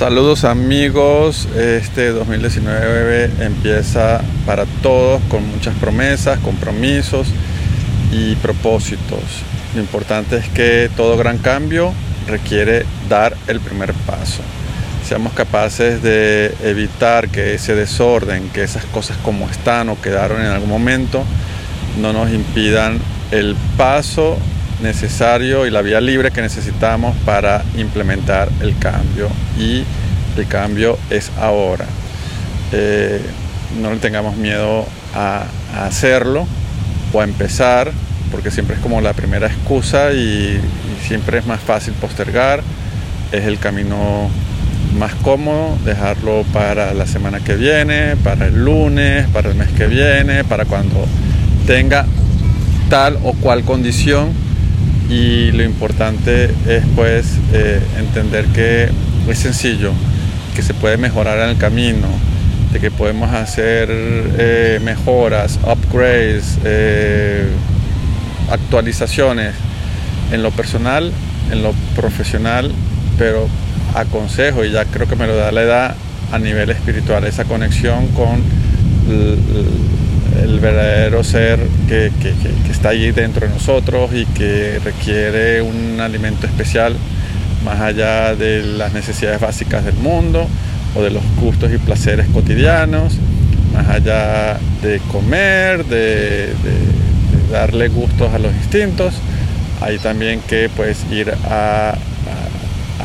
Saludos amigos, este 2019 empieza para todos con muchas promesas, compromisos y propósitos. Lo importante es que todo gran cambio requiere dar el primer paso. Seamos capaces de evitar que ese desorden, que esas cosas como están o quedaron en algún momento, no nos impidan el paso necesario y la vía libre que necesitamos para implementar el cambio. Y el cambio es ahora. Eh, no le tengamos miedo a, hacerlo o a empezar, porque siempre es como la primera excusa y, siempre es más fácil postergar. Es el camino más cómodo dejarlo para la semana que viene, para el lunes, para el mes que viene, para cuando tenga tal o cual condición y lo importante es pues eh, entender que es sencillo, que se puede mejorar en el camino, de que podemos hacer eh, mejoras, upgrades, eh, actualizaciones en lo personal, en lo profesional, pero aconsejo, y ya creo que me lo da la edad a nivel espiritual, esa conexión con el verdadero ser que, está allí dentro de nosotros y que requiere un alimento especial más allá de las necesidades básicas del mundo o de los gustos y placeres cotidianos, más allá de comer, de, darle gustos a los instintos, hay también que pues ir a,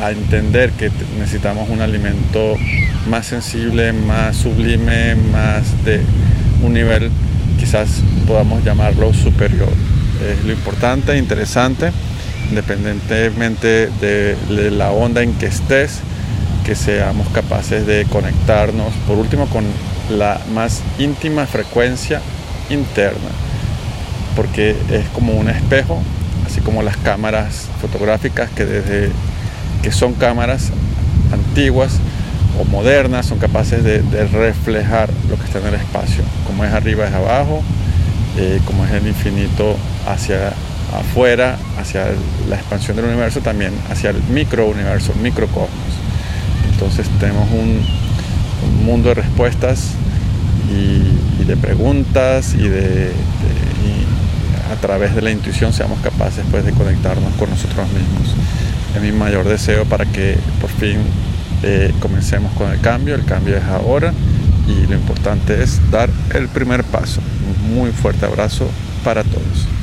a entender que necesitamos un alimento más sensible, más sublime, más de un nivel quizás podamos llamarlo superior. Es lo importante, interesante, independientemente de, la onda en que estés, que seamos capaces de conectarnos, por último, con la más íntima frecuencia interna, porque es como un espejo, así como las cámaras fotográficas que desde que son cámaras antiguas o modernas son capaces de, reflejar lo que está en el espacio, como es arriba es abajo, eh, como es el infinito hacia afuera, hacia la expansión del universo, también hacia el microuniverso, microcosmos. Entonces tenemos un, mundo de respuestas y, de preguntas y de, a través de la intuición seamos capaces pues, de conectarnos con nosotros mismos. Es mi mayor deseo para que por fin eh, comencemos con el cambio, el cambio es ahora y lo importante es dar el primer paso. Un muy fuerte abrazo para todos.